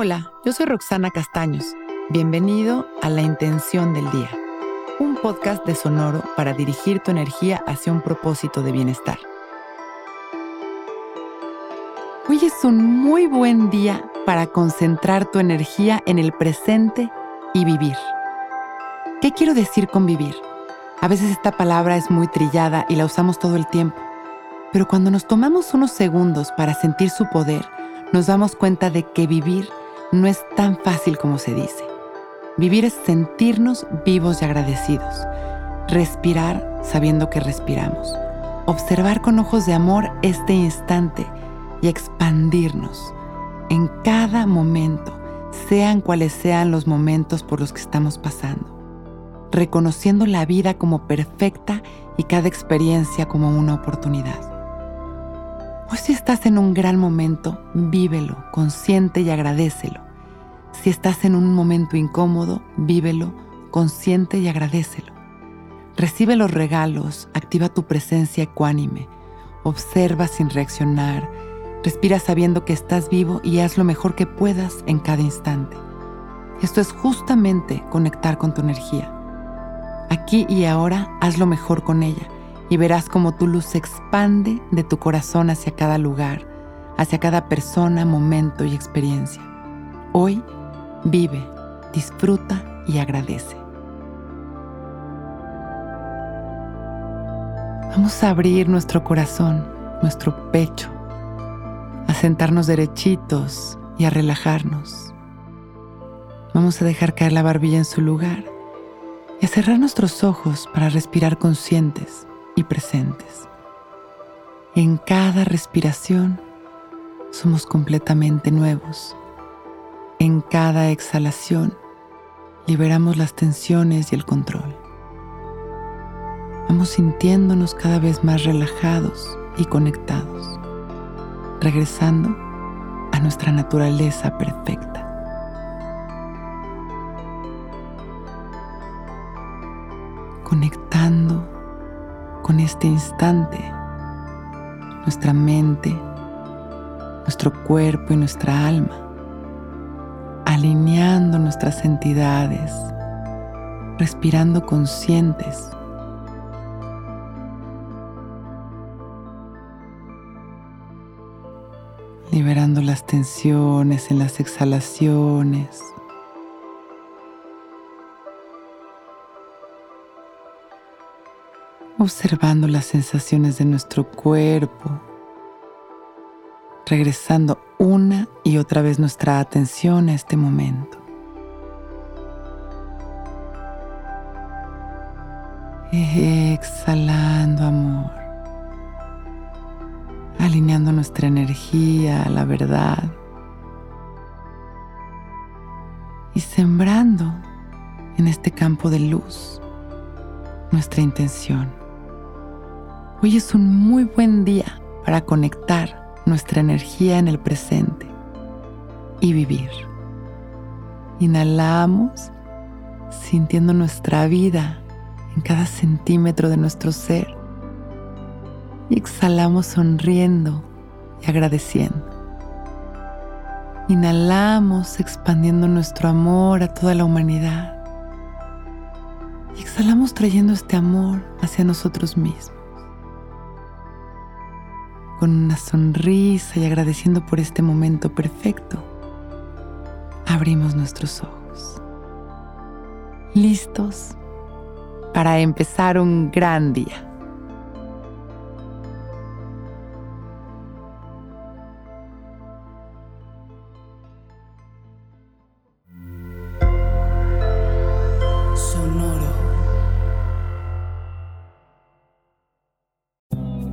Hola, yo soy Roxana Castaños. Bienvenido a La Intención del Día, un podcast de Sonoro para dirigir tu energía hacia un propósito de bienestar. Hoy es un muy buen día para concentrar tu energía en el presente y vivir. ¿Qué quiero decir con vivir? A veces esta palabra es muy trillada y la usamos todo el tiempo, pero cuando nos tomamos unos segundos para sentir su poder, nos damos cuenta de que vivir no es tan fácil como se dice. Vivir es sentirnos vivos y agradecidos, respirar sabiendo que respiramos, observar con ojos de amor este instante y expandirnos en cada momento, sean cuales sean los momentos por los que estamos pasando, reconociendo la vida como perfecta y cada experiencia como una oportunidad. Hoy si estás en un gran momento, vívelo, consciente y agradecelo. Si estás en un momento incómodo, vívelo, consciente y agradecelo. Recibe los regalos, activa tu presencia ecuánime, observa sin reaccionar, respira sabiendo que estás vivo y haz lo mejor que puedas en cada instante. Esto es justamente conectar con tu energía. Aquí y ahora haz lo mejor con ella y verás cómo tu luz se expande de tu corazón hacia cada lugar, hacia cada persona, momento y experiencia. Hoy vive, disfruta y agradece. Vamos a abrir nuestro corazón, nuestro pecho, a sentarnos derechitos y a relajarnos. Vamos a dejar caer la barbilla en su lugar y a cerrar nuestros ojos para respirar conscientes y presentes. En cada respiración somos completamente nuevos. En cada exhalación liberamos las tensiones y el control. Vamos sintiéndonos cada vez más relajados y conectados, regresando a nuestra naturaleza perfecta. Conectando con este instante, nuestra mente, nuestro cuerpo y nuestra alma, alineando nuestras entidades, respirando conscientes. liberando las tensiones en las exhalaciones. Observando las sensaciones de nuestro cuerpo, regresando una y otra vez nuestra atención a este momento. Exhalando amor, alineando nuestra energía a la verdad y sembrando en este campo de luz nuestra intención. Hoy es un muy buen día para conectar nuestra energía en el presente y vivir. Inhalamos sintiendo nuestra vida en cada centímetro de nuestro ser. Y exhalamos sonriendo y agradeciendo. Inhalamos expandiendo nuestro amor a toda la humanidad. Y exhalamos trayendo este amor hacia nosotros mismos con una sonrisa y agradeciendo por este momento perfecto, abrimos nuestros ojos. Listos para empezar un gran día.